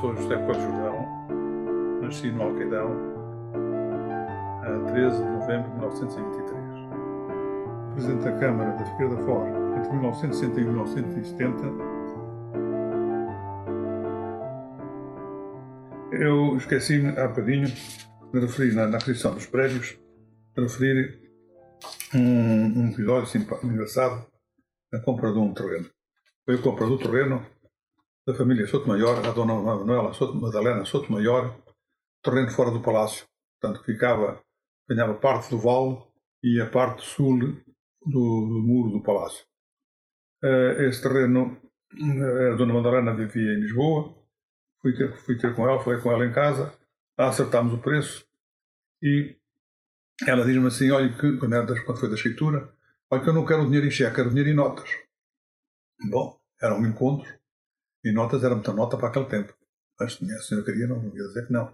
sou José Coelho Jordão, nasci no Alqueidão a 13 de novembro de 1923. Presidente da Câmara da Figueira da Foz entre 1960 e 1970. Eu esqueci-me há bocadinho de referir na, na aquisição dos prédios, de referir um, um episódio engraçado, a compra de um terreno. Foi a compra do terreno da família Sotomayor, a dona Manuela Soto, Madalena Sotomayor, terreno fora do palácio. Portanto, ficava, ganhava parte do vale e a parte sul do, do muro do palácio. Uh, esse terreno, uh, a dona Madalena vivia em Lisboa, fui ter, fui ter com ela, falei com ela em casa, acertámos o preço e ela diz-me assim, olha, que, quando, quando foi da escritura, olha que eu não quero dinheiro em cheque, quero dinheiro em notas. Bom, era um encontro, e notas era muita nota para aquele tempo. Mas a senhora queria, não ia dizer que não.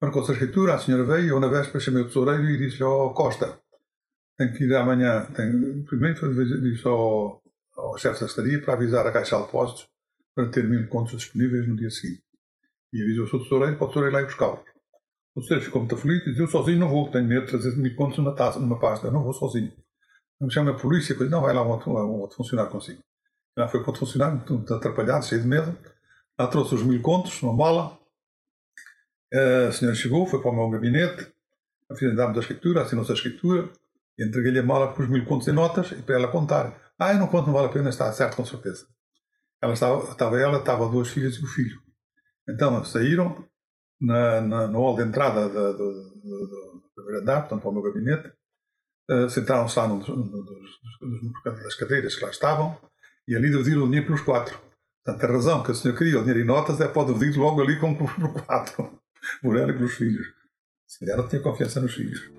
Marcou-se a escritura, a senhora veio, eu na véspera chamei o tesoureiro e disse-lhe, ó oh, Costa, tenho que ir amanhã, tenho, primeiro disse ao, ao chefe da estadia para avisar a Caixa de Depósitos para ter mil contos disponíveis no dia seguinte. E avisou o seu tesoureiro para o tesoureiro lá ir buscá-los. O tesoureiro ficou muito aflito e disse, eu sozinho não vou, tenho medo de trazer mil contos numa, taça, numa pasta, eu não vou sozinho. Não me chama a polícia, não, vai lá um outro, um outro funcionário consigo. Já foi para o funcionário, muito atrapalhado, cheio de medo. Lá trouxe os mil contos, numa mala. A senhora chegou, foi para o meu gabinete, dá-me a escritura, assinou-se a escritura, entreguei-lhe a mala com os mil contos em notas e para ela contar. Ah, eu não conto, não vale a pena, está certo, com certeza. Ela estava, estava ela, estava duas filhas e o filho. Então das na, na, no hall de entrada do, do, do, primeiro andar, portanto, para o meu gabinete. Uh, Sentaram-se lá num dos, num das cadeiras que lá estavam e ali dividiram o dinheiro pelos quatro. Portanto, a razão que a senhora queria o dinheiro em notas é pode dividir logo ali com por quatro. Por ela e pelos filhos. Se não tinha confiança nos filhos.